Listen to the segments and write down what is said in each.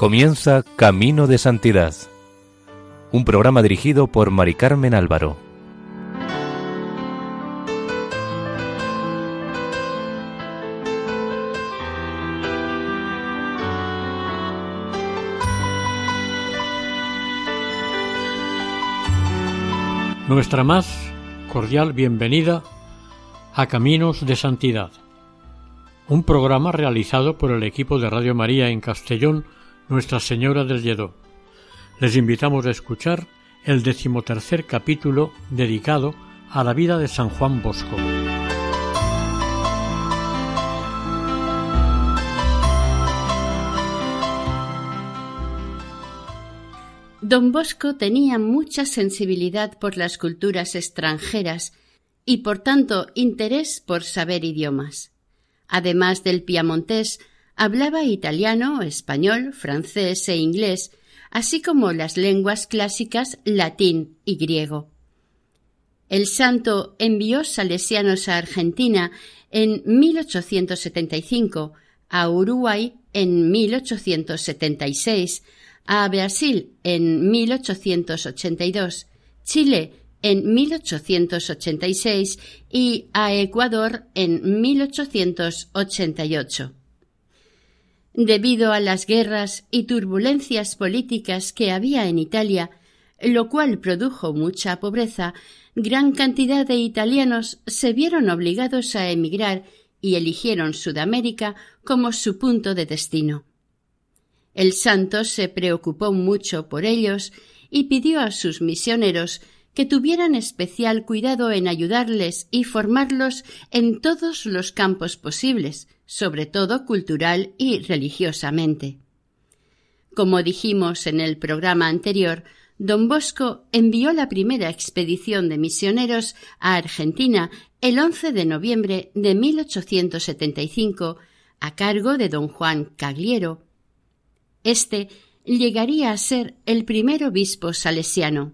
Comienza Camino de Santidad, un programa dirigido por Mari Carmen Álvaro. Nuestra más cordial bienvenida a Caminos de Santidad, un programa realizado por el equipo de Radio María en Castellón, Nuestra Señora del Lledó. Les invitamos a escuchar el decimotercer capítulo dedicado a la vida de San Juan Bosco. Don Bosco tenía mucha sensibilidad por las culturas extranjeras y por tanto interés por saber idiomas. Además del piamontés, hablaba italiano, español, francés e inglés, así como las lenguas clásicas latín y griego. El santo envió salesianos a Argentina en 1875, a Uruguay en 1876, a Brasil en 1882, Chile en 1886 y a Ecuador en 1888. Debido a las guerras y turbulencias políticas que había en Italia, lo cual produjo mucha pobreza, gran cantidad de italianos se vieron obligados a emigrar y eligieron Sudamérica como su punto de destino. El santo se preocupó mucho por ellos y pidió a sus misioneros que tuvieran especial cuidado en ayudarles y formarlos en todos los campos posibles, sobre todo cultural y religiosamente. Como dijimos en el programa anterior, don Bosco envió la primera expedición de misioneros a Argentina el 11 de noviembre de 1875 a cargo de don Juan Cagliero, este llegaría a ser el primer obispo salesiano.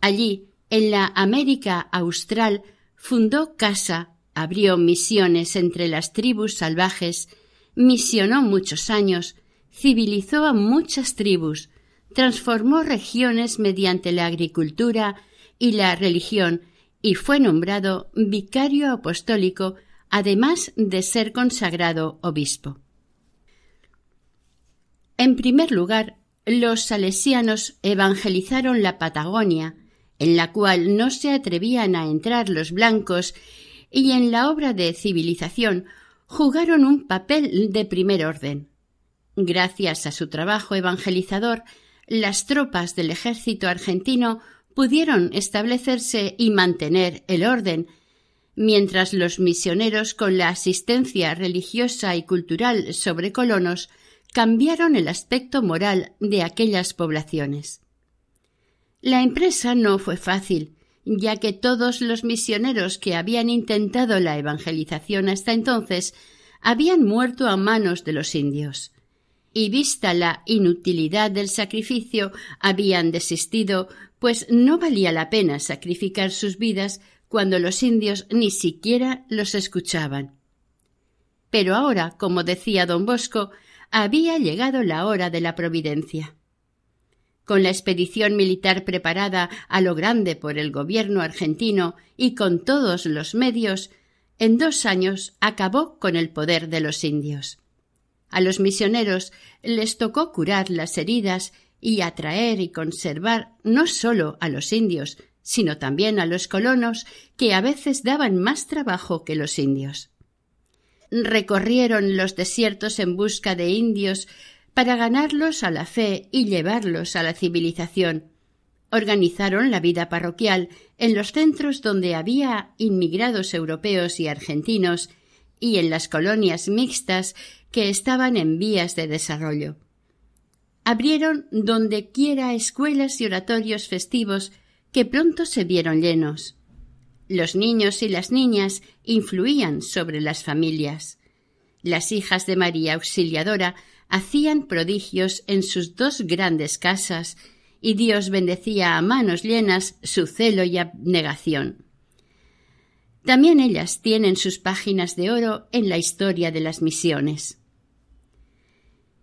Allí, en la América Austral, fundó casa, abrió misiones entre las tribus salvajes, misionó muchos años, civilizó a muchas tribus, transformó regiones mediante la agricultura y la religión y fue nombrado vicario apostólico, además de ser consagrado obispo. En primer lugar, los salesianos evangelizaron la Patagonia, en la cual no se atrevían a entrar los blancos, y en la obra de civilización jugaron un papel de primer orden. Gracias a su trabajo evangelizador, las tropas del ejército argentino pudieron establecerse y mantener el orden, mientras los misioneros con la asistencia religiosa y cultural sobre colonos cambiaron el aspecto moral de aquellas poblaciones. La empresa no fue fácil, ya que todos los misioneros que habían intentado la evangelización hasta entonces habían muerto a manos de los indios. Y vista la inutilidad del sacrificio, habían desistido, pues no valía la pena sacrificar sus vidas cuando los indios ni siquiera los escuchaban. Pero ahora, como decía don Bosco, había llegado la hora de la providencia. Con la expedición militar preparada a lo grande por el gobierno argentino y con todos los medios, en dos años acabó con el poder de los indios. A los misioneros les tocó curar las heridas y atraer y conservar no sólo a los indios, sino también a los colonos, que a veces daban más trabajo que los indios recorrieron los desiertos en busca de indios para ganarlos a la fe y llevarlos a la civilización. Organizaron la vida parroquial en los centros donde había inmigrados europeos y argentinos y en las colonias mixtas que estaban en vías de desarrollo. Abrieron donde quiera escuelas y oratorios festivos que pronto se vieron llenos. Los niños y las niñas influían sobre las familias. Las hijas de María Auxiliadora hacían prodigios en sus dos grandes casas y Dios bendecía a manos llenas su celo y abnegación. También ellas tienen sus páginas de oro en la historia de las misiones.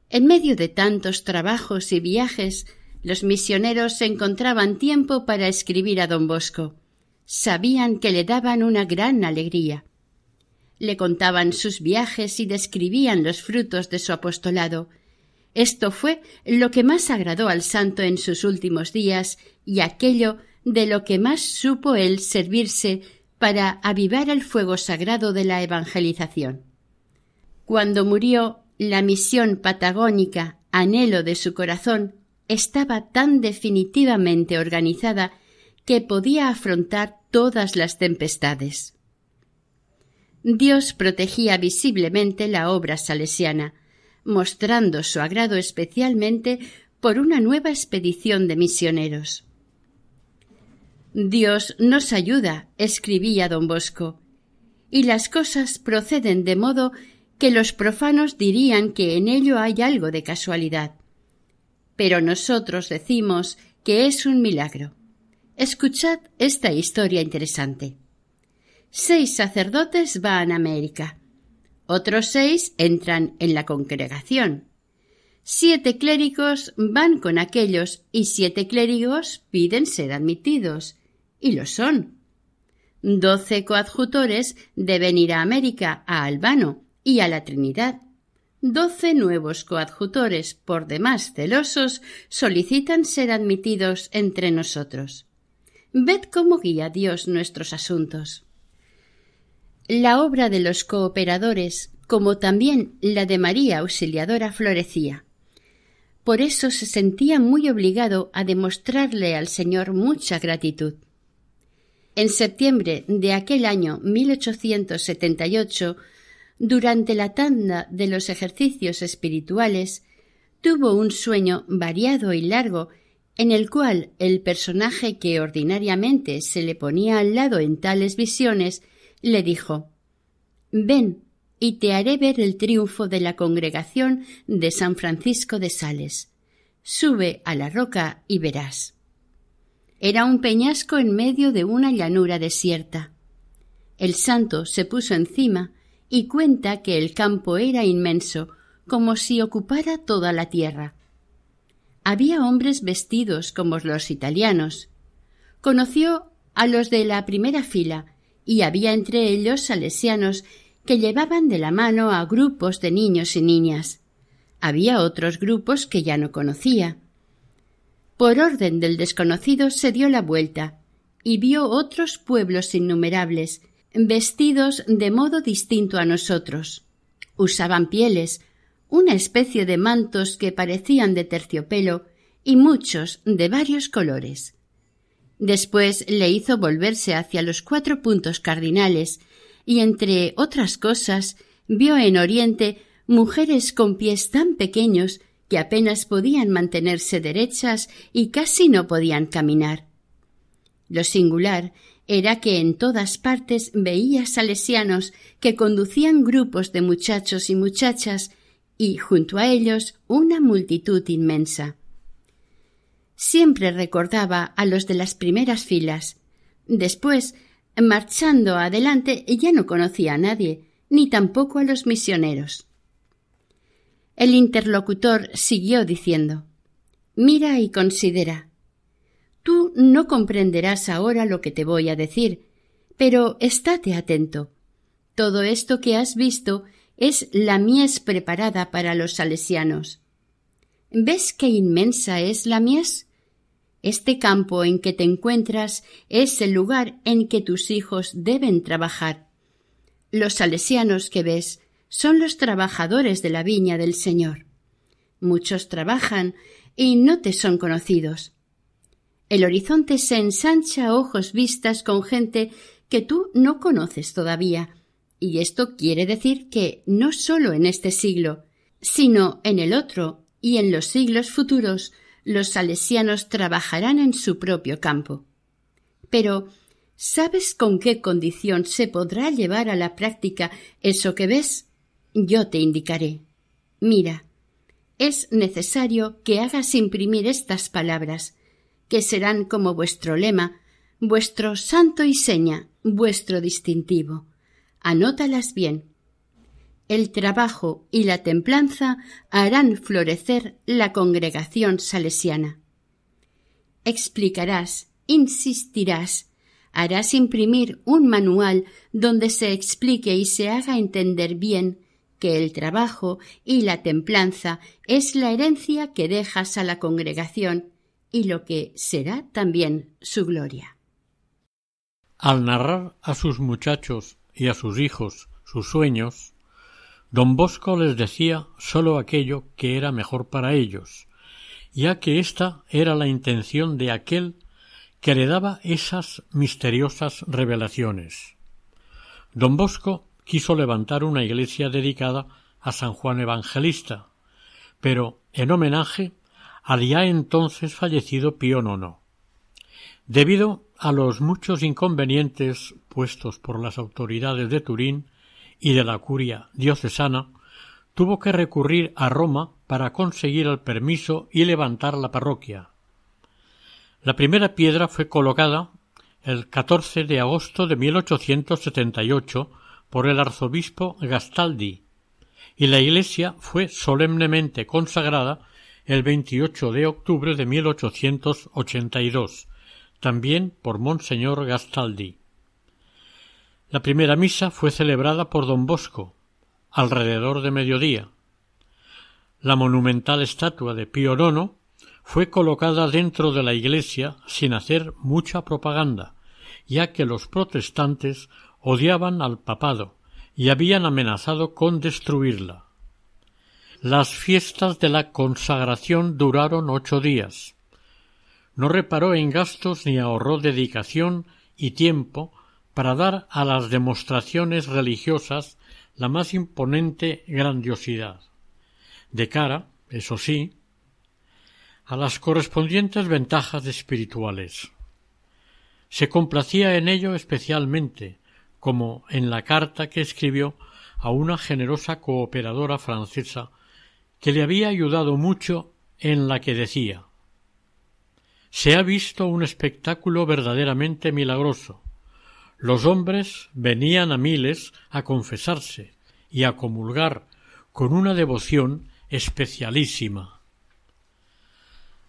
En medio de tantos trabajos y viajes, los misioneros encontraban tiempo para escribir a don Bosco. Sabían que le daban una gran alegría. Le contaban sus viajes y describían los frutos de su apostolado. Esto fue lo que más agradó al santo en sus últimos días y aquello de lo que más supo él servirse para avivar el fuego sagrado de la evangelización. Cuando murió, la misión patagónica, anhelo de su corazón, estaba tan definitivamente organizada que podía afrontar todas las tempestades. Dios protegía visiblemente la obra salesiana, mostrando su agrado especialmente por una nueva expedición de misioneros. Dios nos ayuda, escribía don Bosco, y las cosas proceden de modo que los profanos dirían que en ello hay algo de casualidad. Pero nosotros decimos que es un milagro. Escuchad esta historia interesante. Seis sacerdotes van a América. Otros seis entran en la congregación. Siete clérigos van con aquellos y siete clérigos piden ser admitidos. Y lo son. Doce coadjutores deben ir a América, a Albano y a la Trinidad. Doce nuevos coadjutores, por demás celosos, solicitan ser admitidos entre nosotros. Ved cómo guía Dios nuestros asuntos. La obra de los cooperadores, como también la de María Auxiliadora, florecía. Por eso se sentía muy obligado a demostrarle al Señor mucha gratitud. En septiembre de aquel año 1878, durante la tanda de los ejercicios espirituales, tuvo un sueño variado y largo en el cual el personaje que ordinariamente se le ponía al lado en tales visiones le dijo Ven y te haré ver el triunfo de la congregación de San Francisco de Sales. Sube a la roca y verás. Era un peñasco en medio de una llanura desierta. El santo se puso encima y cuenta que el campo era inmenso, como si ocupara toda la tierra. Había hombres vestidos como los italianos. Conoció a los de la primera fila y había entre ellos salesianos que llevaban de la mano a grupos de niños y niñas. Había otros grupos que ya no conocía. Por orden del desconocido se dio la vuelta y vio otros pueblos innumerables, vestidos de modo distinto a nosotros. Usaban pieles, una especie de mantos que parecían de terciopelo y muchos de varios colores. Después le hizo volverse hacia los cuatro puntos cardinales y, entre otras cosas, vio en Oriente mujeres con pies tan pequeños que apenas podían mantenerse derechas y casi no podían caminar. Lo singular era que en todas partes veía salesianos que conducían grupos de muchachos y muchachas y junto a ellos una multitud inmensa. Siempre recordaba a los de las primeras filas. Después, marchando adelante, ya no conocía a nadie, ni tampoco a los misioneros. El interlocutor siguió diciendo Mira y considera. Tú no comprenderás ahora lo que te voy a decir, pero estate atento. Todo esto que has visto es la mies preparada para los salesianos. ¿Ves qué inmensa es la mies? Este campo en que te encuentras es el lugar en que tus hijos deben trabajar. Los salesianos que ves son los trabajadores de la viña del Señor. Muchos trabajan y no te son conocidos. El horizonte se ensancha a ojos vistas con gente que tú no conoces todavía, y esto quiere decir que no sólo en este siglo, sino en el otro y en los siglos futuros los salesianos trabajarán en su propio campo. Pero ¿sabes con qué condición se podrá llevar a la práctica eso que ves? Yo te indicaré. Mira, es necesario que hagas imprimir estas palabras, que serán como vuestro lema, vuestro santo y seña, vuestro distintivo. Anótalas bien. El trabajo y la templanza harán florecer la congregación salesiana. Explicarás, insistirás, harás imprimir un manual donde se explique y se haga entender bien que el trabajo y la templanza es la herencia que dejas a la congregación y lo que será también su gloria. Al narrar a sus muchachos y a sus hijos sus sueños, don Bosco les decía sólo aquello que era mejor para ellos, ya que ésta era la intención de aquel que le daba esas misteriosas revelaciones. Don Bosco quiso levantar una iglesia dedicada a San Juan Evangelista, pero en homenaje al ya entonces fallecido Pío IX. Debido a los muchos inconvenientes puestos por las autoridades de Turín y de la curia diocesana, tuvo que recurrir a Roma para conseguir el permiso y levantar la parroquia. La primera piedra fue colocada el 14 de agosto de 1878 por el arzobispo Gastaldi, y la iglesia fue solemnemente consagrada el 28 de octubre de 1882, también por Monseñor Gastaldi. La primera misa fue celebrada por don Bosco, alrededor de mediodía. La monumental estatua de Pío IX fue colocada dentro de la iglesia sin hacer mucha propaganda, ya que los protestantes odiaban al papado y habían amenazado con destruirla. Las fiestas de la consagración duraron ocho días. No reparó en gastos ni ahorró dedicación y tiempo para dar a las demostraciones religiosas la más imponente grandiosidad, de cara, eso sí, a las correspondientes ventajas espirituales. Se complacía en ello especialmente, como en la carta que escribió a una generosa cooperadora francesa que le había ayudado mucho en la que decía Se ha visto un espectáculo verdaderamente milagroso. Los hombres venían a miles a confesarse y a comulgar con una devoción especialísima.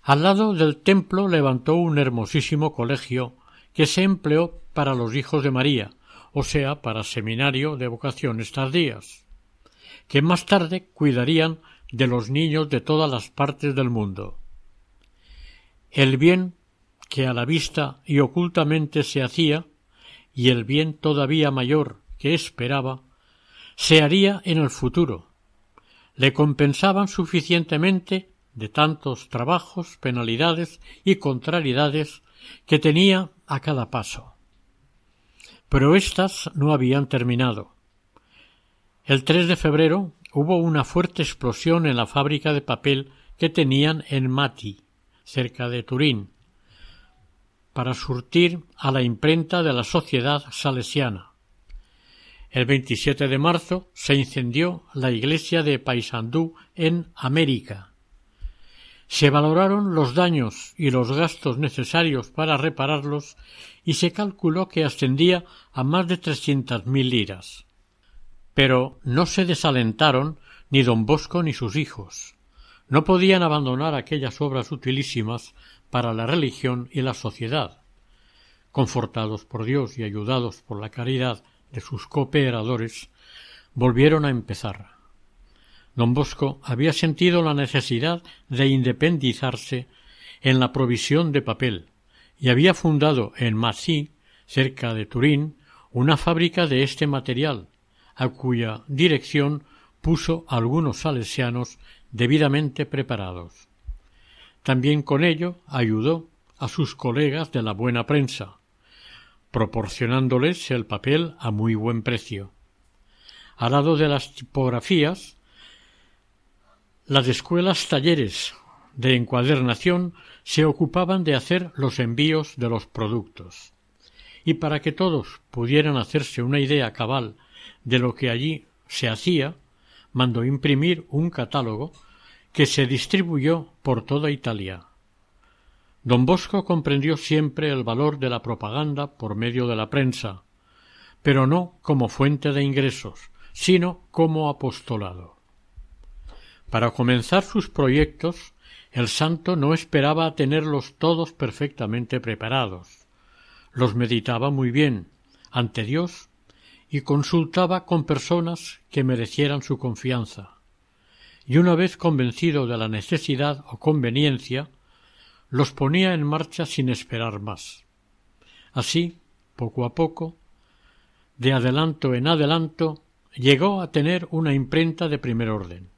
Al lado del templo levantó un hermosísimo colegio que se empleó para los hijos de María, o sea, para seminario de vocaciones tardías, que más tarde cuidarían de los niños de todas las partes del mundo. El bien que a la vista y ocultamente se hacía, y el bien todavía mayor que esperaba, se haría en el futuro. Le compensaban suficientemente de tantos trabajos, penalidades y contrariedades que tenía a cada paso. Pero éstas no habían terminado. El 3 de febrero hubo una fuerte explosión en la fábrica de papel que tenían en Mati, cerca de Turín, para surtir a la imprenta de la sociedad salesiana. El 27 de marzo se incendió la iglesia de Paysandú en América. Se valoraron los daños y los gastos necesarios para repararlos y se calculó que ascendía a más de trescientas mil liras. Pero no se desalentaron ni don Bosco ni sus hijos. No podían abandonar aquellas obras utilísimas para la religión y la sociedad. Confortados por Dios y ayudados por la caridad de sus cooperadores, volvieron a empezar. Don Bosco había sentido la necesidad de independizarse en la provisión de papel y había fundado en Massy, cerca de Turín, una fábrica de este material, a cuya dirección puso algunos salesianos debidamente preparados. También con ello ayudó a sus colegas de la buena prensa, proporcionándoles el papel a muy buen precio. Al lado de las tipografías, las escuelas talleres de encuadernación se ocupaban de hacer los envíos de los productos. Y para que todos pudieran hacerse una idea cabal de lo que allí se hacía, mandó imprimir un catálogo que se distribuyó por toda Italia. Don Bosco comprendió siempre el valor de la propaganda por medio de la prensa, pero no como fuente de ingresos, sino como apostolado. Para comenzar sus proyectos, el santo no esperaba tenerlos todos perfectamente preparados. Los meditaba muy bien, ante Dios, y consultaba con personas que merecieran su confianza. Y una vez convencido de la necesidad o conveniencia, los ponía en marcha sin esperar más. Así, poco a poco, de adelanto en adelanto, llegó a tener una imprenta de primer orden.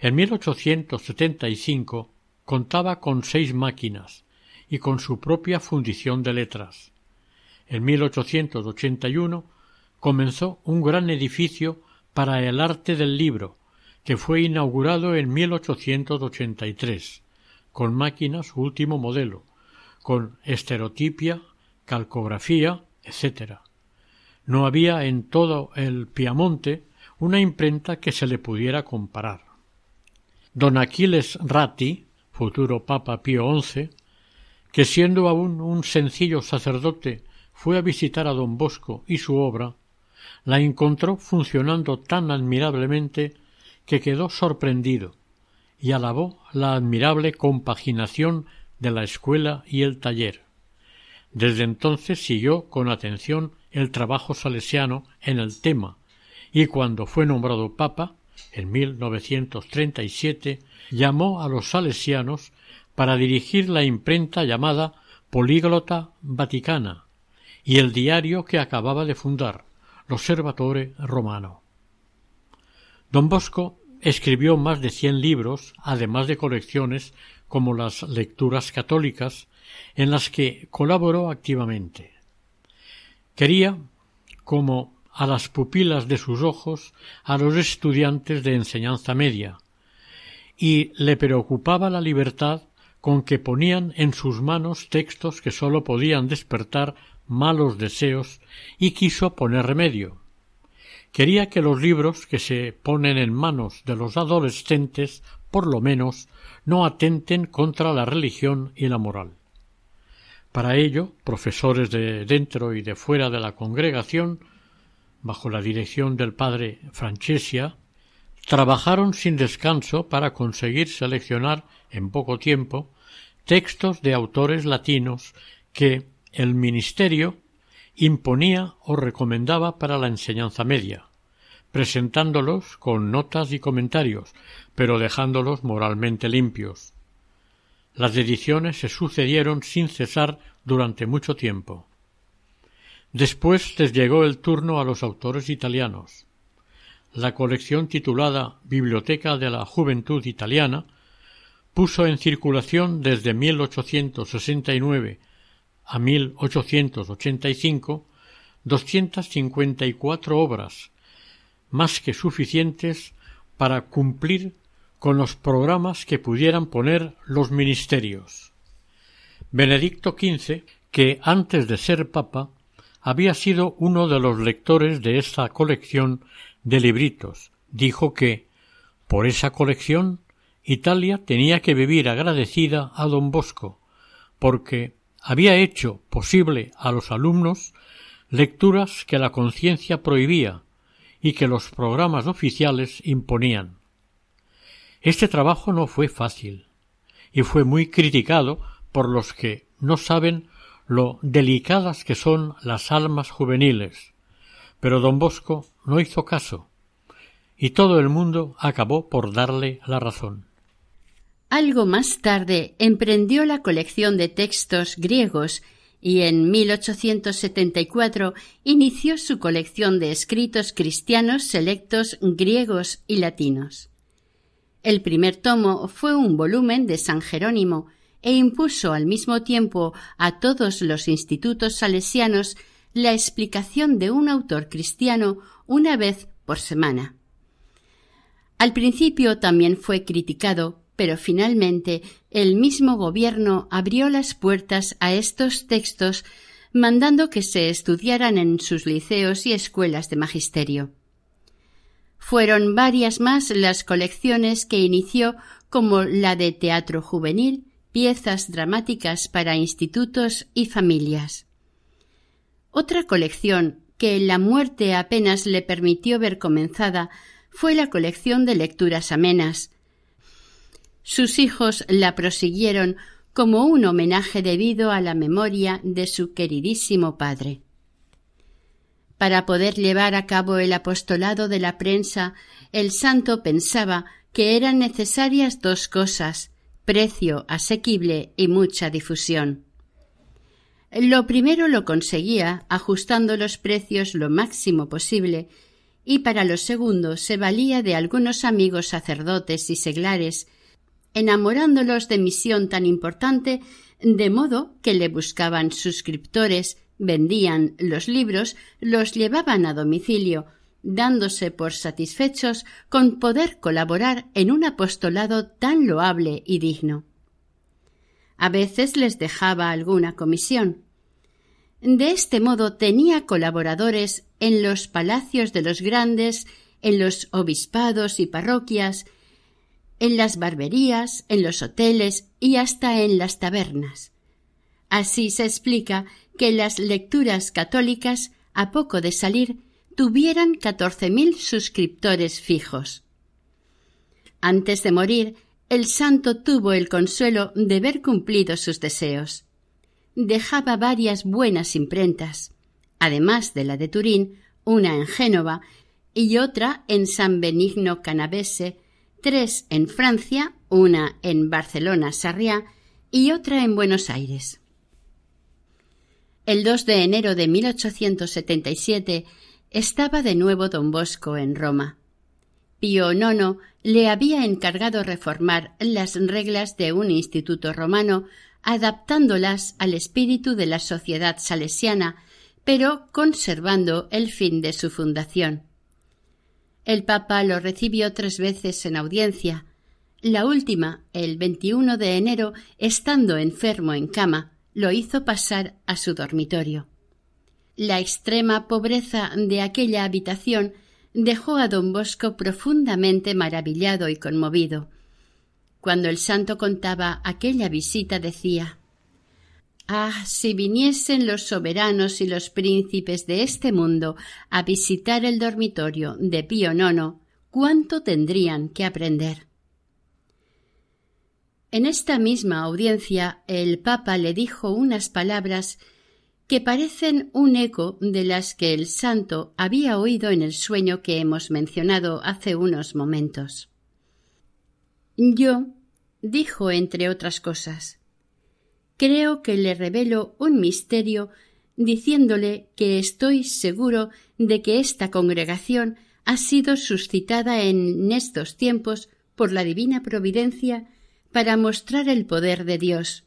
En 1875 contaba con seis máquinas y con su propia fundición de letras. En 1881 comenzó un gran edificio para el arte del libro, que fue inaugurado en 1883, con máquinas último modelo, con estereotipia, calcografía, etc. No había en todo el Piamonte una imprenta que se le pudiera comparar. Don Aquiles Ratti, futuro Papa Pío XI, que siendo aún un sencillo sacerdote fue a visitar a don Bosco y su obra, la encontró funcionando tan admirablemente que quedó sorprendido y alabó la admirable compaginación de la escuela y el taller. Desde entonces siguió con atención el trabajo salesiano en el tema y cuando fue nombrado papa en 1937 llamó a los salesianos para dirigir la imprenta llamada Políglota Vaticana y el diario que acababa de fundar, L'Osservatore Romano. Don Bosco escribió más de cien libros, además de colecciones como las Lecturas Católicas, en las que colaboró activamente. Quería, como a las pupilas de sus ojos a los estudiantes de enseñanza media, y le preocupaba la libertad con que ponían en sus manos textos que sólo podían despertar malos deseos y quiso poner remedio. Quería que los libros que se ponen en manos de los adolescentes, por lo menos, no atenten contra la religión y la moral. Para ello, profesores de dentro y de fuera de la congregación bajo la dirección del padre Francesia, trabajaron sin descanso para conseguir seleccionar en poco tiempo textos de autores latinos que el ministerio imponía o recomendaba para la enseñanza media, presentándolos con notas y comentarios, pero dejándolos moralmente limpios. Las ediciones se sucedieron sin cesar durante mucho tiempo. Después les llegó el turno a los autores italianos. La colección titulada Biblioteca de la Juventud Italiana puso en circulación desde 1869 a 1885 254 obras, más que suficientes para cumplir con los programas que pudieran poner los ministerios. Benedicto XV, que antes de ser papa había sido uno de los lectores de esta colección de libritos. Dijo que, por esa colección, Italia tenía que vivir agradecida a don Bosco, porque había hecho posible a los alumnos lecturas que la conciencia prohibía y que los programas oficiales imponían. Este trabajo no fue fácil y fue muy criticado por los que no saben lo delicadas que son las almas juveniles. Pero don Bosco no hizo caso, y todo el mundo acabó por darle la razón. Algo más tarde emprendió la colección de textos griegos y en 1874 inició su colección de escritos cristianos selectos griegos y latinos. El primer tomo fue un volumen de San Jerónimo e impuso al mismo tiempo a todos los institutos salesianos la explicación de un autor cristiano una vez por semana. Al principio también fue criticado, pero finalmente el mismo gobierno abrió las puertas a estos textos mandando que se estudiaran en sus liceos y escuelas de magisterio. Fueron varias más las colecciones que inició como la de teatro juvenil, piezas dramáticas para institutos y familias. Otra colección, que la muerte apenas le permitió ver comenzada fue la colección de lecturas amenas. Sus hijos la prosiguieron como un homenaje debido a la memoria de su queridísimo padre. Para poder llevar a cabo el apostolado de la prensa, el santo pensaba que eran necesarias dos cosas precio asequible y mucha difusión. Lo primero lo conseguía ajustando los precios lo máximo posible y para lo segundo se valía de algunos amigos sacerdotes y seglares, enamorándolos de misión tan importante de modo que le buscaban suscriptores, vendían los libros, los llevaban a domicilio, dándose por satisfechos con poder colaborar en un apostolado tan loable y digno. A veces les dejaba alguna comisión. De este modo tenía colaboradores en los palacios de los grandes, en los obispados y parroquias, en las barberías, en los hoteles y hasta en las tabernas. Así se explica que las lecturas católicas, a poco de salir, tuvieran catorce mil suscriptores fijos. Antes de morir, el santo tuvo el consuelo de ver cumplidos sus deseos. Dejaba varias buenas imprentas, además de la de Turín, una en Génova y otra en San Benigno Canavese, tres en Francia, una en Barcelona Sarriá y otra en Buenos Aires. El 2 de enero de 1877 estaba de nuevo don Bosco en Roma. Pío IX le había encargado reformar las reglas de un instituto romano, adaptándolas al espíritu de la sociedad salesiana, pero conservando el fin de su fundación. El Papa lo recibió tres veces en audiencia, la última, el 21 de enero, estando enfermo en cama, lo hizo pasar a su dormitorio. La extrema pobreza de aquella habitación dejó a don Bosco profundamente maravillado y conmovido. Cuando el santo contaba aquella visita decía Ah, si viniesen los soberanos y los príncipes de este mundo a visitar el dormitorio de Pío IX, cuánto tendrían que aprender. En esta misma audiencia el Papa le dijo unas palabras que parecen un eco de las que el santo había oído en el sueño que hemos mencionado hace unos momentos. Yo, dijo entre otras cosas, creo que le revelo un misterio diciéndole que estoy seguro de que esta congregación ha sido suscitada en estos tiempos por la divina providencia para mostrar el poder de Dios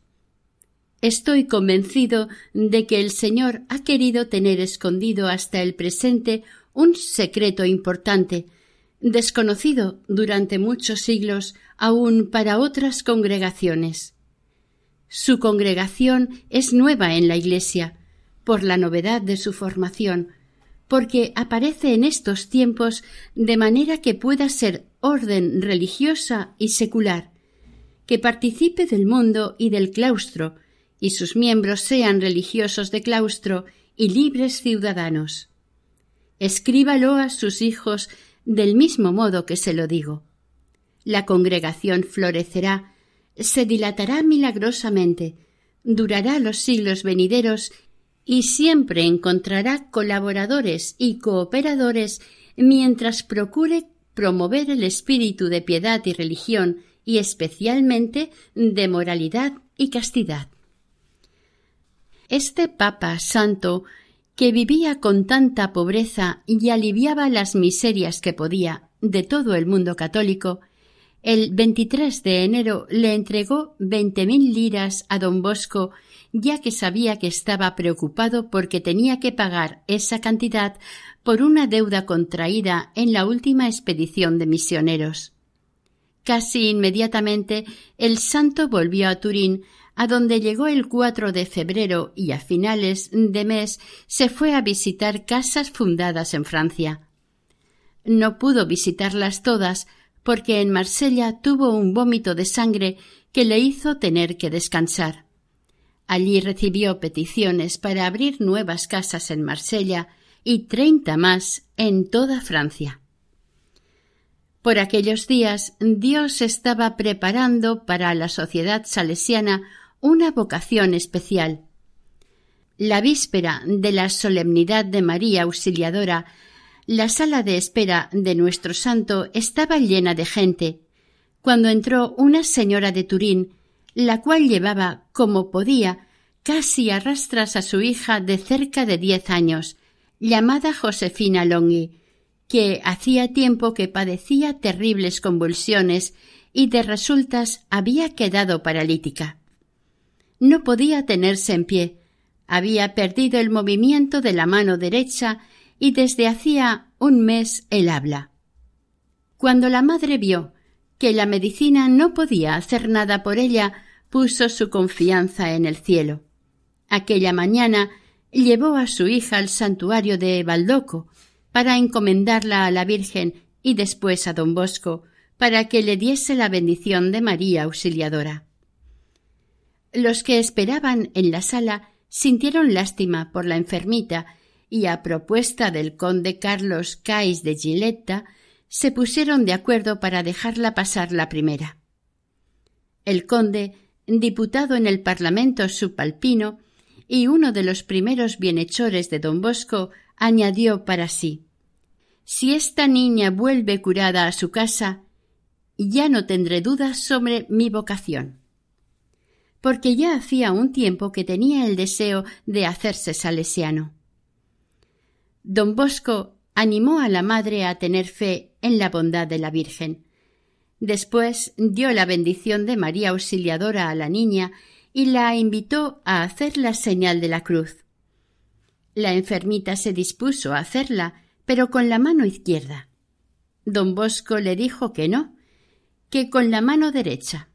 Estoy convencido de que el Señor ha querido tener escondido hasta el presente un secreto importante, desconocido durante muchos siglos aún para otras congregaciones. Su congregación es nueva en la Iglesia, por la novedad de su formación, porque aparece en estos tiempos de manera que pueda ser orden religiosa y secular, que participe del mundo y del claustro, y sus miembros sean religiosos de claustro y libres ciudadanos. Escríbalo a sus hijos del mismo modo que se lo digo. La congregación florecerá, se dilatará milagrosamente, durará los siglos venideros y siempre encontrará colaboradores y cooperadores mientras procure promover el espíritu de piedad y religión y especialmente de moralidad y castidad. Este Papa Santo, que vivía con tanta pobreza y aliviaba las miserias que podía de todo el mundo católico, el 23 de enero le entregó veinte mil liras a don Bosco, ya que sabía que estaba preocupado porque tenía que pagar esa cantidad por una deuda contraída en la última expedición de misioneros. Casi inmediatamente el santo volvió a Turín a donde llegó el 4 de febrero y a finales de mes se fue a visitar casas fundadas en Francia. No pudo visitarlas todas porque en Marsella tuvo un vómito de sangre que le hizo tener que descansar. Allí recibió peticiones para abrir nuevas casas en Marsella y treinta más en toda Francia. Por aquellos días Dios estaba preparando para la sociedad salesiana una vocación especial. La víspera de la solemnidad de María Auxiliadora, la sala de espera de nuestro santo estaba llena de gente, cuando entró una señora de Turín, la cual llevaba, como podía, casi arrastras a su hija de cerca de diez años, llamada Josefina Longhi, que hacía tiempo que padecía terribles convulsiones y de resultas había quedado paralítica. No podía tenerse en pie, había perdido el movimiento de la mano derecha y desde hacía un mes el habla. Cuando la madre vio que la medicina no podía hacer nada por ella, puso su confianza en el cielo. Aquella mañana llevó a su hija al santuario de Baldoco para encomendarla a la Virgen y después a don Bosco para que le diese la bendición de María Auxiliadora. Los que esperaban en la sala sintieron lástima por la enfermita y a propuesta del conde Carlos Cais de Giletta se pusieron de acuerdo para dejarla pasar la primera. El conde, diputado en el Parlamento subalpino, y uno de los primeros bienhechores de don Bosco añadió para sí Si esta niña vuelve curada a su casa, ya no tendré dudas sobre mi vocación. Porque ya hacía un tiempo que tenía el deseo de hacerse salesiano. Don Bosco animó a la madre a tener fe en la bondad de la Virgen. Después dio la bendición de María Auxiliadora a la niña y la invitó a hacer la señal de la cruz. La enfermita se dispuso a hacerla, pero con la mano izquierda. Don Bosco le dijo que no, que con la mano derecha.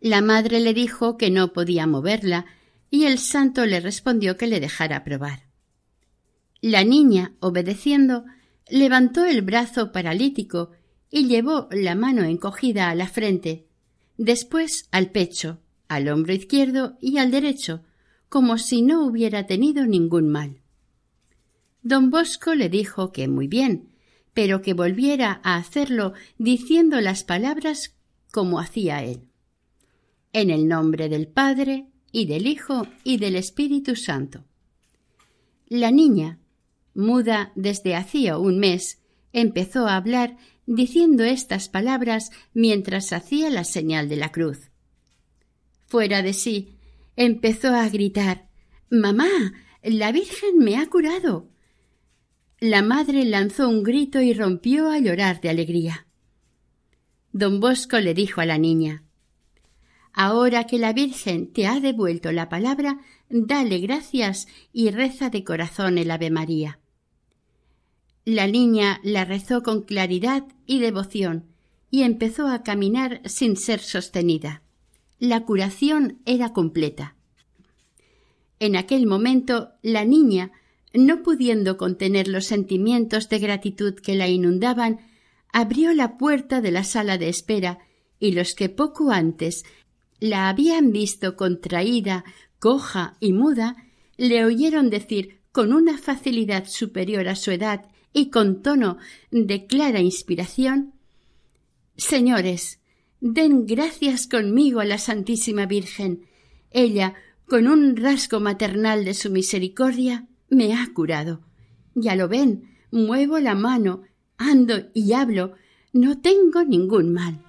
La madre le dijo que no podía moverla, y el santo le respondió que le dejara probar. La niña, obedeciendo, levantó el brazo paralítico y llevó la mano encogida a la frente, después al pecho, al hombro izquierdo y al derecho, como si no hubiera tenido ningún mal. Don Bosco le dijo que muy bien, pero que volviera a hacerlo diciendo las palabras como hacía él. En el nombre del Padre, y del Hijo, y del Espíritu Santo. La niña, muda desde hacía un mes, empezó a hablar diciendo estas palabras mientras hacía la señal de la cruz fuera de sí, empezó a gritar Mamá. La Virgen me ha curado. La madre lanzó un grito y rompió a llorar de alegría. Don Bosco le dijo a la niña Ahora que la Virgen te ha devuelto la palabra, dale gracias y reza de corazón el Ave María. La niña la rezó con claridad y devoción y empezó a caminar sin ser sostenida la curación era completa. En aquel momento la niña, no pudiendo contener los sentimientos de gratitud que la inundaban, abrió la puerta de la sala de espera y los que poco antes la habían visto contraída, coja y muda, le oyeron decir con una facilidad superior a su edad y con tono de clara inspiración Señores, Den gracias conmigo a la Santísima Virgen. Ella, con un rasgo maternal de su misericordia, me ha curado. Ya lo ven, muevo la mano, ando y hablo, no tengo ningún mal.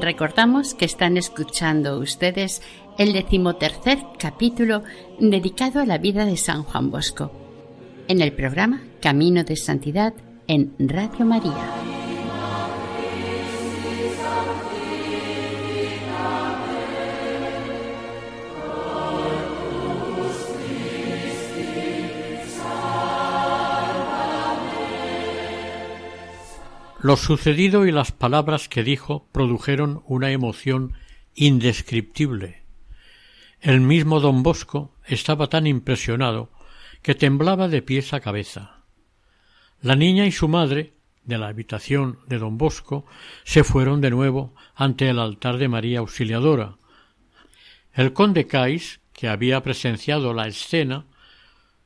Recordamos que están escuchando ustedes el decimotercer capítulo dedicado a la vida de San Juan Bosco en el programa Camino de Santidad en Radio María. Lo sucedido y las palabras que dijo produjeron una emoción indescriptible. El mismo don Bosco estaba tan impresionado que temblaba de pies a cabeza. La niña y su madre, de la habitación de don Bosco, se fueron de nuevo ante el altar de María Auxiliadora. El conde Cais, que había presenciado la escena,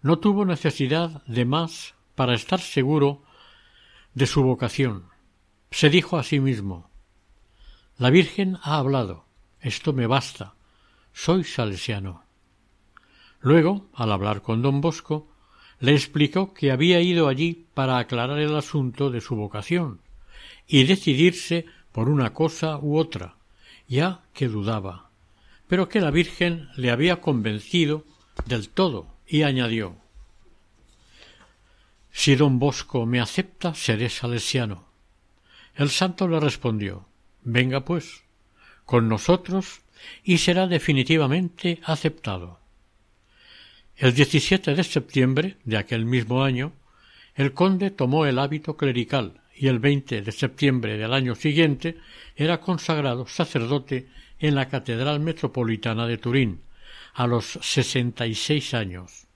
no tuvo necesidad de más para estar seguro de su vocación. Se dijo a sí mismo La Virgen ha hablado, esto me basta, soy salesiano. Luego, al hablar con don Bosco, le explicó que había ido allí para aclarar el asunto de su vocación y decidirse por una cosa u otra, ya que dudaba, pero que la Virgen le había convencido del todo y añadió Si don Bosco me acepta, seré salesiano. El santo le respondió Venga pues, con nosotros y será definitivamente aceptado. El 17 de septiembre de aquel mismo año, el conde tomó el hábito clerical y el 20 de septiembre del año siguiente era consagrado sacerdote en la Catedral Metropolitana de Turín, a los sesenta y seis años.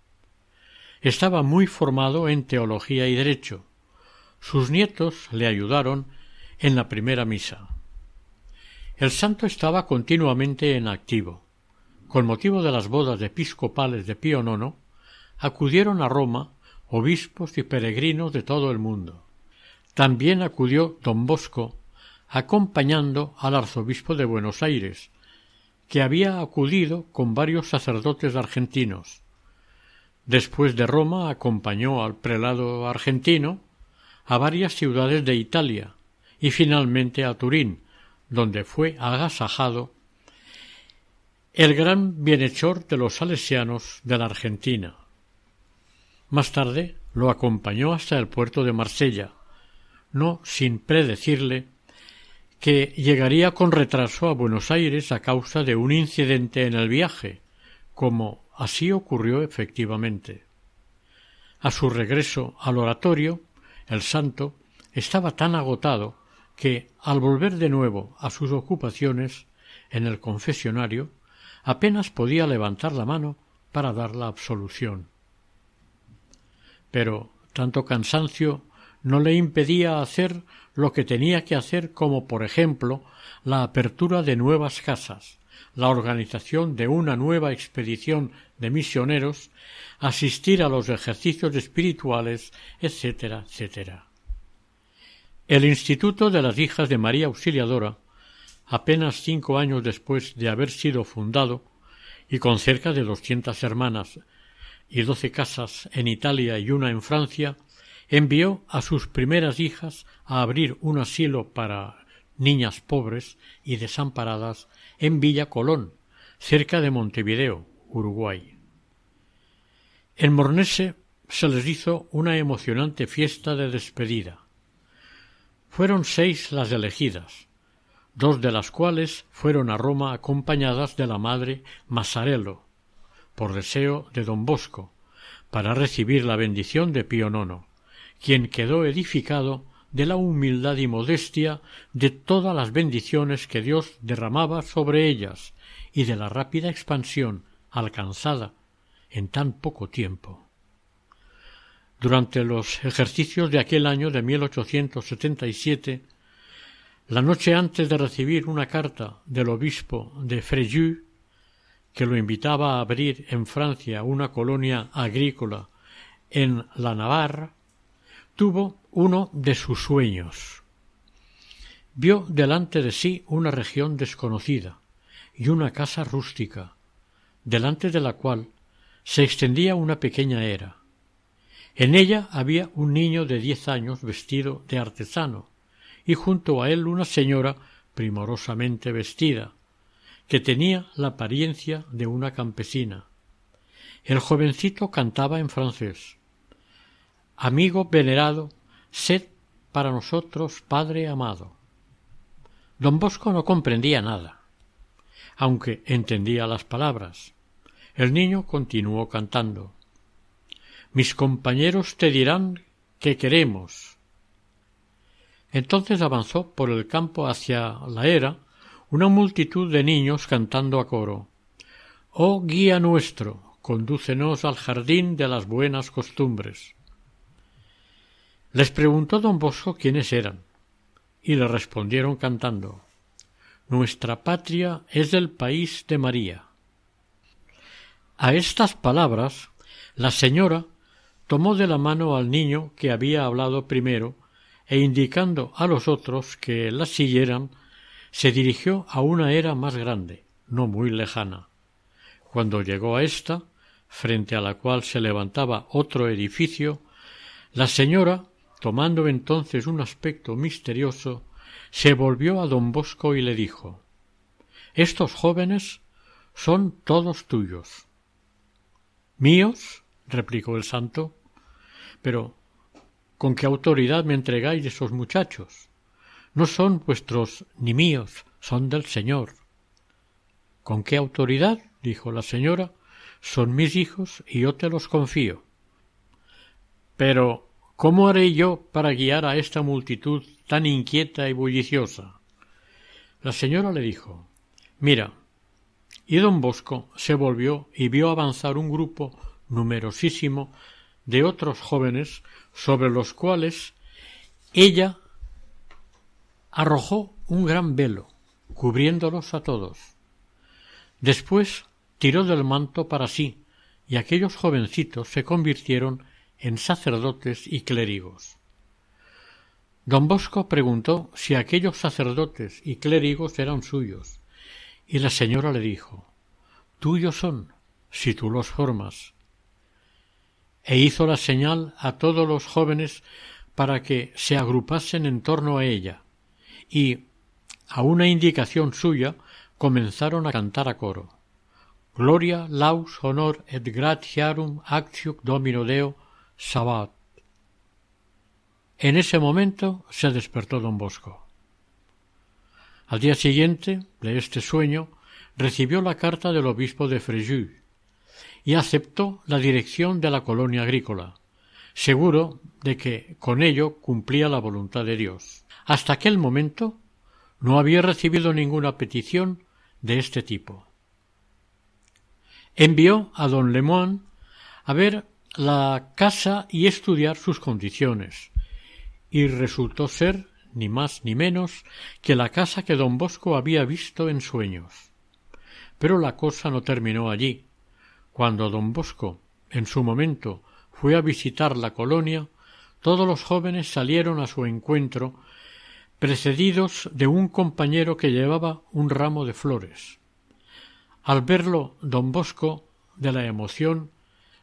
Estaba muy formado en teología y derecho. Sus nietos le ayudaron en la primera misa. El santo estaba continuamente en activo. Con motivo de las bodas episcopales de Pío IX, acudieron a Roma obispos y peregrinos de todo el mundo. También acudió don Bosco, acompañando al arzobispo de Buenos Aires, que había acudido con varios sacerdotes argentinos. Después de Roma acompañó al prelado argentino a varias ciudades de Italia, y finalmente a Turín, donde fue agasajado el gran bienhechor de los salesianos de la Argentina. Más tarde lo acompañó hasta el puerto de Marsella, no sin predecirle que llegaría con retraso a Buenos Aires a causa de un incidente en el viaje, como así ocurrió efectivamente. A su regreso al oratorio, el santo estaba tan agotado que, al volver de nuevo a sus ocupaciones en el confesionario, apenas podía levantar la mano para dar la absolución. Pero tanto cansancio no le impedía hacer lo que tenía que hacer como por ejemplo la apertura de nuevas casas, la organización de una nueva expedición de misioneros, asistir a los ejercicios espirituales, etcétera, etcétera. El Instituto de las Hijas de María Auxiliadora, apenas cinco años después de haber sido fundado, y con cerca de doscientas hermanas y doce casas en Italia y una en Francia, envió a sus primeras hijas a abrir un asilo para niñas pobres y desamparadas en Villa Colón, cerca de Montevideo, Uruguay. En Mornese se les hizo una emocionante fiesta de despedida. Fueron seis las elegidas, dos de las cuales fueron a Roma acompañadas de la madre Masarello, por deseo de don Bosco, para recibir la bendición de Pío IX, quien quedó edificado de la humildad y modestia de todas las bendiciones que Dios derramaba sobre ellas y de la rápida expansión alcanzada en tan poco tiempo. Durante los ejercicios de aquel año de 1877, la noche antes de recibir una carta del obispo de Fréjus, que lo invitaba a abrir en Francia una colonia agrícola en la Navarra, tuvo uno de sus sueños. Vio delante de sí una región desconocida y una casa rústica, delante de la cual se extendía una pequeña era. En ella había un niño de diez años vestido de artesano, y junto a él una señora primorosamente vestida, que tenía la apariencia de una campesina. El jovencito cantaba en francés. Amigo venerado, sed para nosotros Padre amado. Don Bosco no comprendía nada, aunque entendía las palabras. El niño continuó cantando. Mis compañeros te dirán que queremos. Entonces avanzó por el campo hacia la era una multitud de niños cantando a coro. Oh guía nuestro, condúcenos al jardín de las buenas costumbres. Les preguntó don Bosco quiénes eran, y le respondieron cantando Nuestra patria es del país de María. A estas palabras la señora tomó de la mano al niño que había hablado primero e indicando a los otros que la siguieran, se dirigió a una era más grande, no muy lejana. Cuando llegó a ésta, frente a la cual se levantaba otro edificio, la señora, tomando entonces un aspecto misterioso, se volvió a don Bosco y le dijo Estos jóvenes son todos tuyos. ¿Míos? replicó el santo. Pero ¿con qué autoridad me entregáis esos muchachos? No son vuestros ni míos, son del Señor. ¿Con qué autoridad? dijo la señora. Son mis hijos y yo te los confío. Pero ¿cómo haré yo para guiar a esta multitud tan inquieta y bulliciosa? La señora le dijo Mira, y don Bosco se volvió y vio avanzar un grupo numerosísimo de otros jóvenes sobre los cuales ella arrojó un gran velo, cubriéndolos a todos. Después tiró del manto para sí, y aquellos jovencitos se convirtieron en sacerdotes y clérigos. Don Bosco preguntó si aquellos sacerdotes y clérigos eran suyos, y la señora le dijo Tuyos son, si tú los formas, e hizo la señal a todos los jóvenes para que se agrupasen en torno a ella, y, a una indicación suya, comenzaron a cantar a coro. Gloria, laus, honor et gratiarum actium domino Deo, Sabbat. En ese momento se despertó don Bosco. Al día siguiente de este sueño recibió la carta del obispo de Fréjus, y aceptó la dirección de la colonia agrícola, seguro de que con ello cumplía la voluntad de Dios. Hasta aquel momento no había recibido ninguna petición de este tipo. Envió a don Lemoine a ver la casa y estudiar sus condiciones, y resultó ser ni más ni menos que la casa que don Bosco había visto en sueños. Pero la cosa no terminó allí, cuando don Bosco, en su momento, fue a visitar la colonia, todos los jóvenes salieron a su encuentro, precedidos de un compañero que llevaba un ramo de flores. Al verlo don Bosco, de la emoción,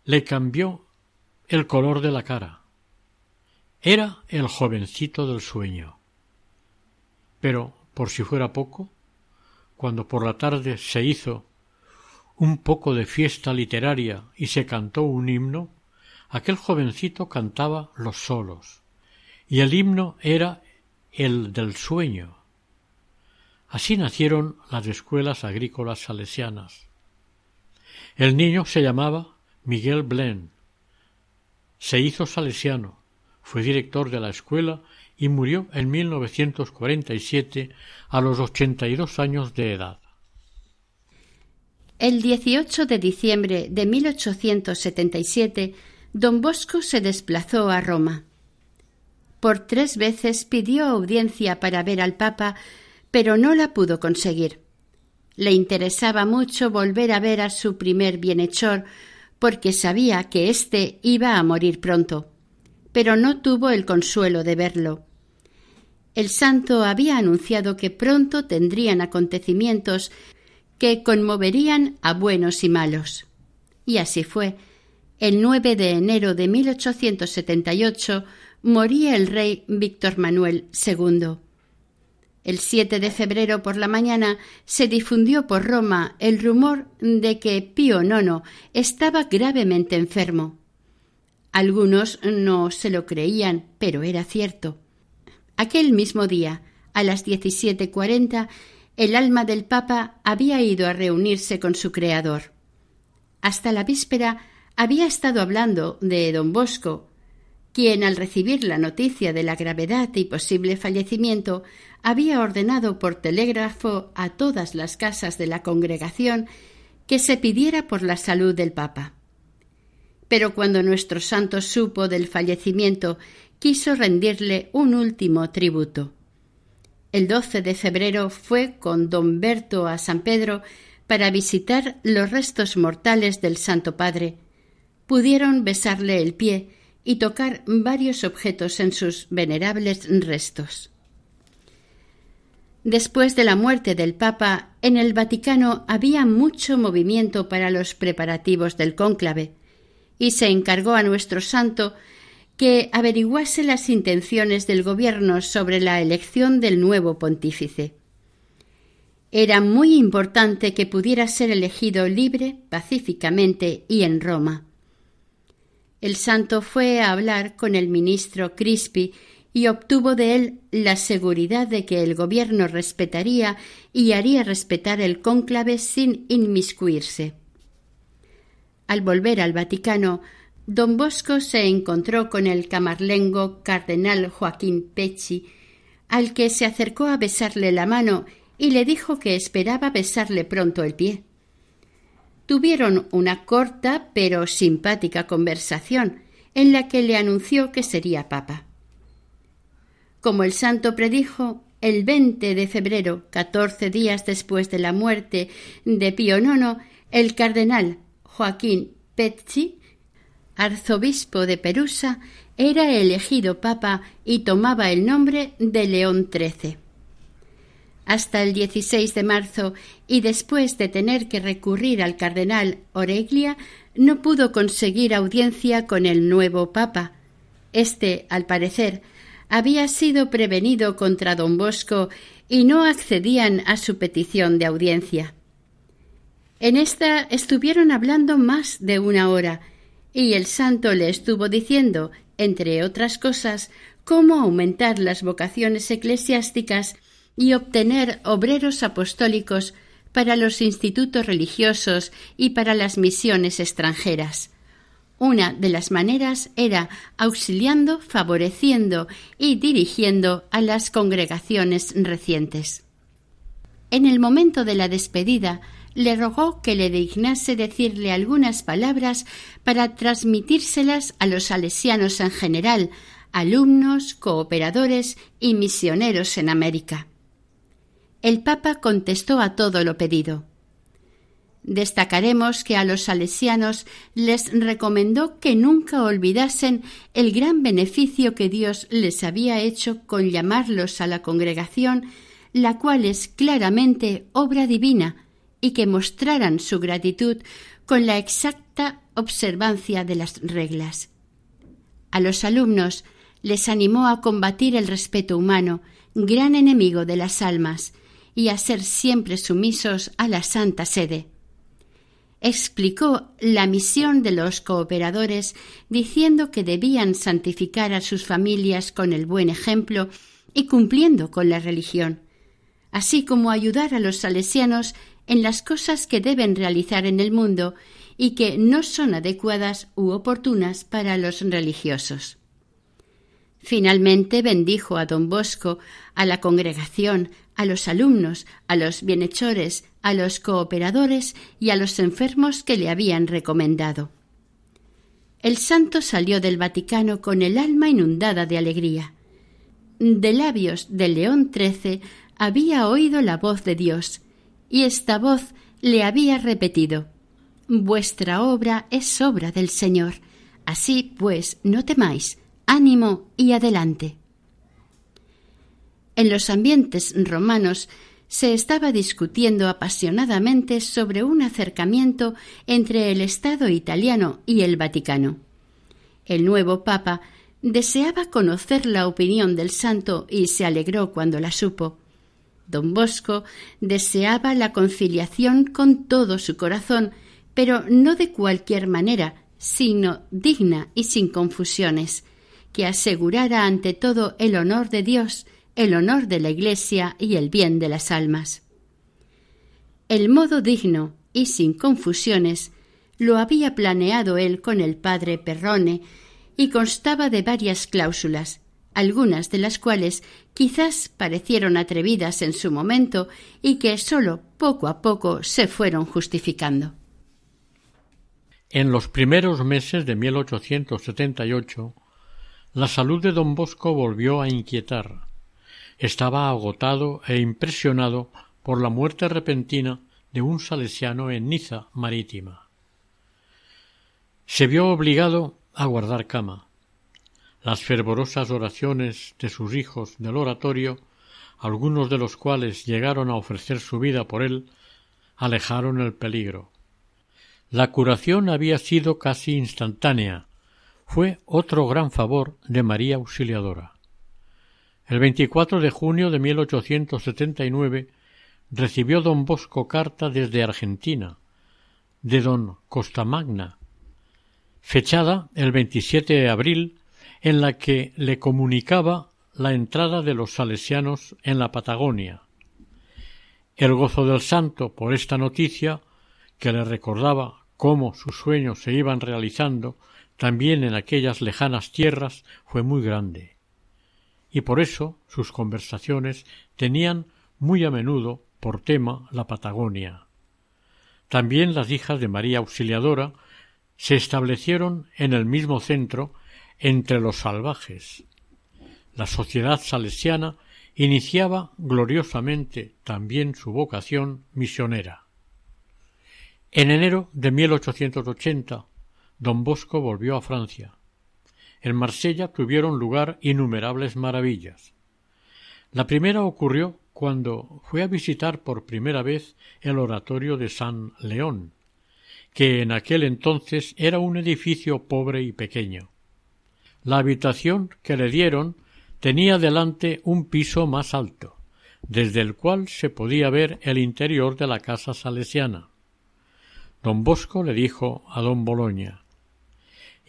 le cambió el color de la cara. Era el jovencito del sueño. Pero, por si fuera poco, cuando por la tarde se hizo un poco de fiesta literaria y se cantó un himno, aquel jovencito cantaba los solos, y el himno era el del sueño. Así nacieron las escuelas agrícolas salesianas. El niño se llamaba Miguel Blen. Se hizo salesiano, fue director de la escuela y murió en 1947 a los ochenta y dos años de edad. El 18 de diciembre de 1877, don Bosco se desplazó a Roma. Por tres veces pidió audiencia para ver al Papa, pero no la pudo conseguir. Le interesaba mucho volver a ver a su primer bienhechor, porque sabía que éste iba a morir pronto, pero no tuvo el consuelo de verlo. El santo había anunciado que pronto tendrían acontecimientos que conmoverían a buenos y malos. Y así fue. El 9 de enero de 1878 moría el rey Víctor Manuel II. El 7 de febrero por la mañana se difundió por Roma el rumor de que Pío IX estaba gravemente enfermo. Algunos no se lo creían, pero era cierto. Aquel mismo día, a las 17.40, el alma del Papa había ido a reunirse con su Creador. Hasta la víspera había estado hablando de don Bosco, quien al recibir la noticia de la gravedad y posible fallecimiento había ordenado por telégrafo a todas las casas de la congregación que se pidiera por la salud del Papa. Pero cuando nuestro santo supo del fallecimiento, quiso rendirle un último tributo. El 12 de febrero fue con don Berto a San Pedro para visitar los restos mortales del Santo Padre. Pudieron besarle el pie y tocar varios objetos en sus venerables restos. Después de la muerte del Papa, en el Vaticano había mucho movimiento para los preparativos del cónclave, y se encargó a nuestro santo que averiguase las intenciones del gobierno sobre la elección del nuevo pontífice. Era muy importante que pudiera ser elegido libre, pacíficamente y en Roma. El santo fue a hablar con el ministro Crispi y obtuvo de él la seguridad de que el gobierno respetaría y haría respetar el cónclave sin inmiscuirse. Al volver al Vaticano, don Bosco se encontró con el camarlengo cardenal Joaquín Pecci, al que se acercó a besarle la mano y le dijo que esperaba besarle pronto el pie. Tuvieron una corta pero simpática conversación en la que le anunció que sería papa. Como el santo predijo, el 20 de febrero, catorce días después de la muerte de Pío IX, el cardenal Joaquín Pezzi, arzobispo de Perusa, era elegido papa y tomaba el nombre de León XIII hasta el 16 de marzo y después de tener que recurrir al cardenal Oreglia, no pudo conseguir audiencia con el nuevo papa. Este, al parecer, había sido prevenido contra don Bosco y no accedían a su petición de audiencia. En esta estuvieron hablando más de una hora, y el santo le estuvo diciendo, entre otras cosas, cómo aumentar las vocaciones eclesiásticas y obtener obreros apostólicos para los institutos religiosos y para las misiones extranjeras. Una de las maneras era auxiliando, favoreciendo y dirigiendo a las congregaciones recientes. En el momento de la despedida, le rogó que le dignase decirle algunas palabras para transmitírselas a los salesianos en general, alumnos, cooperadores y misioneros en América. El Papa contestó a todo lo pedido. Destacaremos que a los salesianos les recomendó que nunca olvidasen el gran beneficio que Dios les había hecho con llamarlos a la congregación, la cual es claramente obra divina, y que mostraran su gratitud con la exacta observancia de las reglas. A los alumnos les animó a combatir el respeto humano, gran enemigo de las almas, y a ser siempre sumisos a la Santa Sede. Explicó la misión de los cooperadores diciendo que debían santificar a sus familias con el buen ejemplo y cumpliendo con la religión, así como ayudar a los salesianos en las cosas que deben realizar en el mundo y que no son adecuadas u oportunas para los religiosos. Finalmente bendijo a don Bosco, a la congregación, a los alumnos, a los bienhechores, a los cooperadores y a los enfermos que le habían recomendado. El santo salió del Vaticano con el alma inundada de alegría. De labios de León XIII había oído la voz de Dios, y esta voz le había repetido Vuestra obra es obra del Señor. Así pues, no temáis, ánimo y adelante. En los ambientes romanos se estaba discutiendo apasionadamente sobre un acercamiento entre el Estado italiano y el Vaticano. El nuevo Papa deseaba conocer la opinión del santo y se alegró cuando la supo. Don Bosco deseaba la conciliación con todo su corazón, pero no de cualquier manera, sino digna y sin confusiones, que asegurara ante todo el honor de Dios, el honor de la Iglesia y el bien de las almas. El modo digno y sin confusiones lo había planeado él con el padre Perrone y constaba de varias cláusulas, algunas de las cuales quizás parecieron atrevidas en su momento y que sólo poco a poco se fueron justificando. En los primeros meses de 1878, la salud de don Bosco volvió a inquietar. Estaba agotado e impresionado por la muerte repentina de un salesiano en Niza marítima. Se vio obligado a guardar cama. Las fervorosas oraciones de sus hijos del oratorio, algunos de los cuales llegaron a ofrecer su vida por él, alejaron el peligro. La curación había sido casi instantánea. Fue otro gran favor de María Auxiliadora. El 24 de junio de 1879 recibió don Bosco carta desde Argentina, de don Costamagna, fechada el 27 de abril, en la que le comunicaba la entrada de los salesianos en la Patagonia. El gozo del santo por esta noticia, que le recordaba cómo sus sueños se iban realizando también en aquellas lejanas tierras, fue muy grande. Y por eso sus conversaciones tenían muy a menudo por tema la Patagonia. También las hijas de María Auxiliadora se establecieron en el mismo centro entre los salvajes. La sociedad salesiana iniciaba gloriosamente también su vocación misionera. En enero de 1880, don Bosco volvió a Francia. En Marsella tuvieron lugar innumerables maravillas. La primera ocurrió cuando fue a visitar por primera vez el oratorio de San León, que en aquel entonces era un edificio pobre y pequeño. La habitación que le dieron tenía delante un piso más alto, desde el cual se podía ver el interior de la casa salesiana. Don Bosco le dijo a don Boloña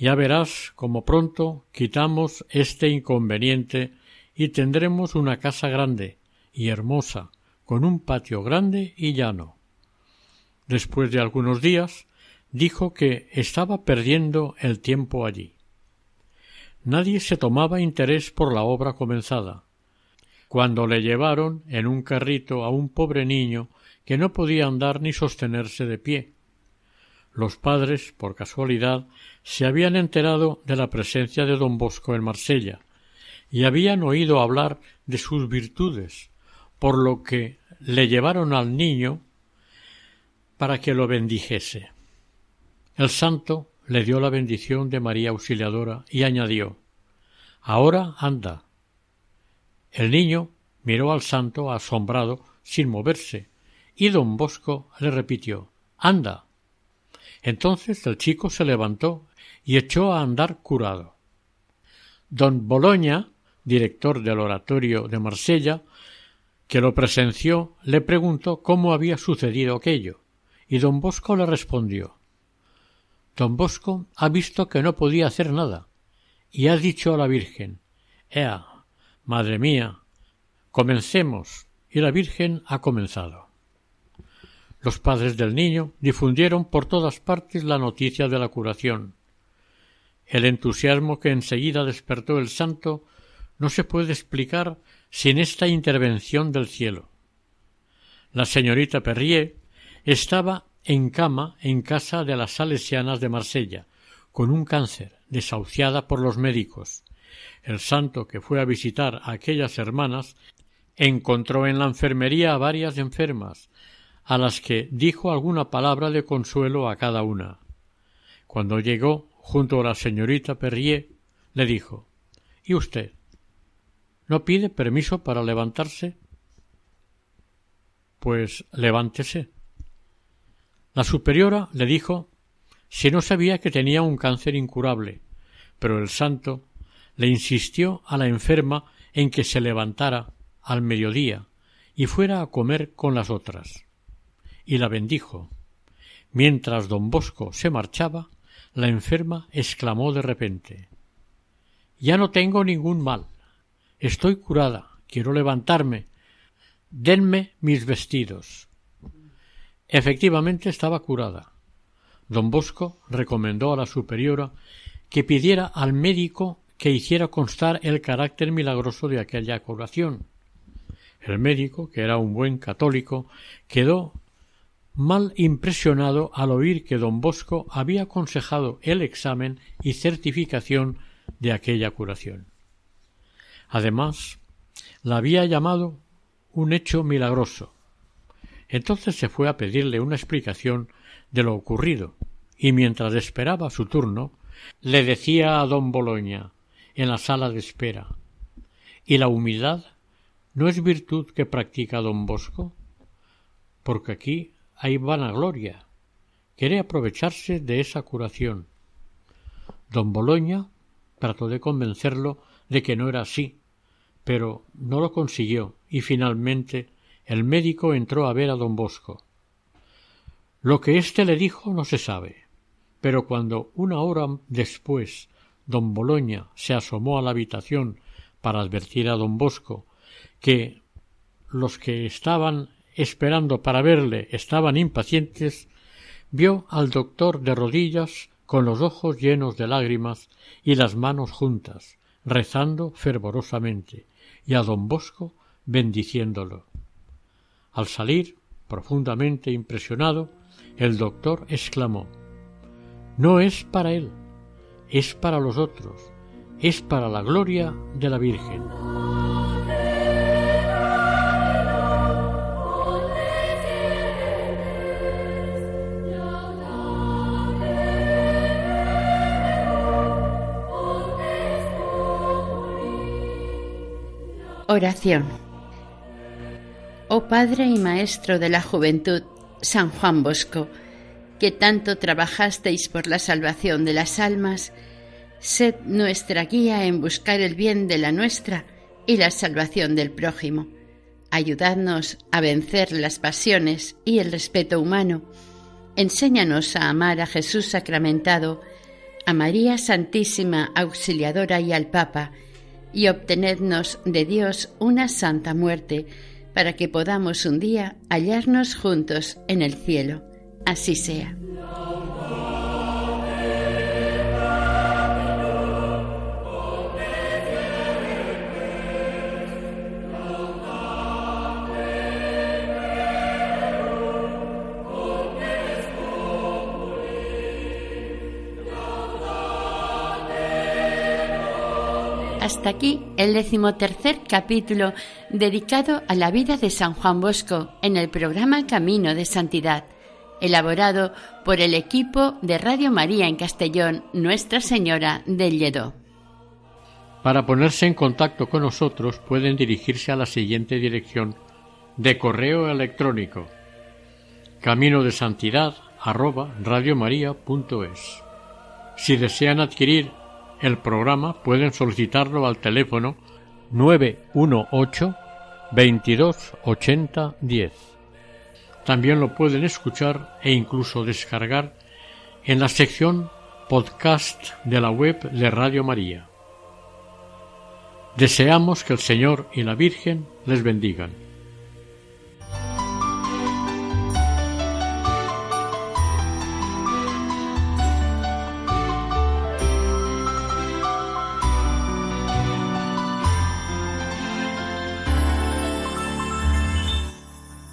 Ya verás cómo pronto quitamos este inconveniente y tendremos una casa grande, y hermosa, con un patio grande y llano. Después de algunos días, dijo que estaba perdiendo el tiempo allí. Nadie se tomaba interés por la obra comenzada. Cuando le llevaron en un carrito a un pobre niño que no podía andar ni sostenerse de pie. Los padres, por casualidad, se habían enterado de la presencia de don Bosco en Marsella y habían oído hablar de sus virtudes, por lo que le llevaron al niño para que lo bendijese. El santo le dio la bendición de María Auxiliadora y añadió Ahora anda. El niño miró al santo asombrado sin moverse, y don Bosco le repitió Anda. Entonces el chico se levantó y echó a andar curado. Don Boloña, director del oratorio de Marsella, que lo presenció, le preguntó cómo había sucedido aquello, y don Bosco le respondió Don Bosco ha visto que no podía hacer nada, y ha dicho a la Virgen Ea, madre mía, comencemos, y la Virgen ha comenzado. Los padres del niño difundieron por todas partes la noticia de la curación. El entusiasmo que enseguida despertó el santo no se puede explicar sin esta intervención del cielo. La señorita Perrier estaba en cama en casa de las salesianas de Marsella, con un cáncer, desahuciada por los médicos. El santo que fue a visitar a aquellas hermanas encontró en la enfermería a varias enfermas, a las que dijo alguna palabra de consuelo a cada una. Cuando llegó junto a la señorita Perrier, le dijo ¿Y usted? ¿No pide permiso para levantarse? Pues levántese. La superiora le dijo si no sabía que tenía un cáncer incurable, pero el santo le insistió a la enferma en que se levantara al mediodía y fuera a comer con las otras. Y la bendijo. Mientras don Bosco se marchaba, la enferma exclamó de repente Ya no tengo ningún mal. Estoy curada. Quiero levantarme. Denme mis vestidos. Efectivamente estaba curada. Don Bosco recomendó a la superiora que pidiera al médico que hiciera constar el carácter milagroso de aquella curación. El médico, que era un buen católico, quedó mal impresionado al oír que don Bosco había aconsejado el examen y certificación de aquella curación. Además, la había llamado un hecho milagroso. Entonces se fue a pedirle una explicación de lo ocurrido, y mientras esperaba su turno, le decía a don Boloña, en la sala de espera, ¿y la humildad no es virtud que practica don Bosco? Porque aquí hay vanagloria. Quiere aprovecharse de esa curación. Don Boloña trató de convencerlo de que no era así, pero no lo consiguió y finalmente el médico entró a ver a don Bosco. Lo que éste le dijo no se sabe, pero cuando una hora después don Boloña se asomó a la habitación para advertir a don Bosco que los que estaban esperando para verle estaban impacientes, vio al doctor de rodillas con los ojos llenos de lágrimas y las manos juntas, rezando fervorosamente, y a don Bosco bendiciéndolo. Al salir, profundamente impresionado, el doctor exclamó No es para él, es para los otros, es para la gloria de la Virgen. Oración. Oh Padre y Maestro de la Juventud, San Juan Bosco, que tanto trabajasteis por la salvación de las almas, sed nuestra guía en buscar el bien de la nuestra y la salvación del prójimo. Ayudadnos a vencer las pasiones y el respeto humano. Enséñanos a amar a Jesús sacramentado, a María Santísima Auxiliadora y al Papa, y obtenednos de Dios una santa muerte, para que podamos un día hallarnos juntos en el cielo. Así sea. Hasta aquí el decimotercer capítulo dedicado a la vida de San Juan Bosco en el programa Camino de Santidad, elaborado por el equipo de Radio María en Castellón, Nuestra Señora del Lledó. Para ponerse en contacto con nosotros pueden dirigirse a la siguiente dirección de correo electrónico camino de santidad Si desean adquirir el programa pueden solicitarlo al teléfono 918 22 80 10. También lo pueden escuchar e incluso descargar en la sección podcast de la web de Radio María. Deseamos que el Señor y la Virgen les bendigan.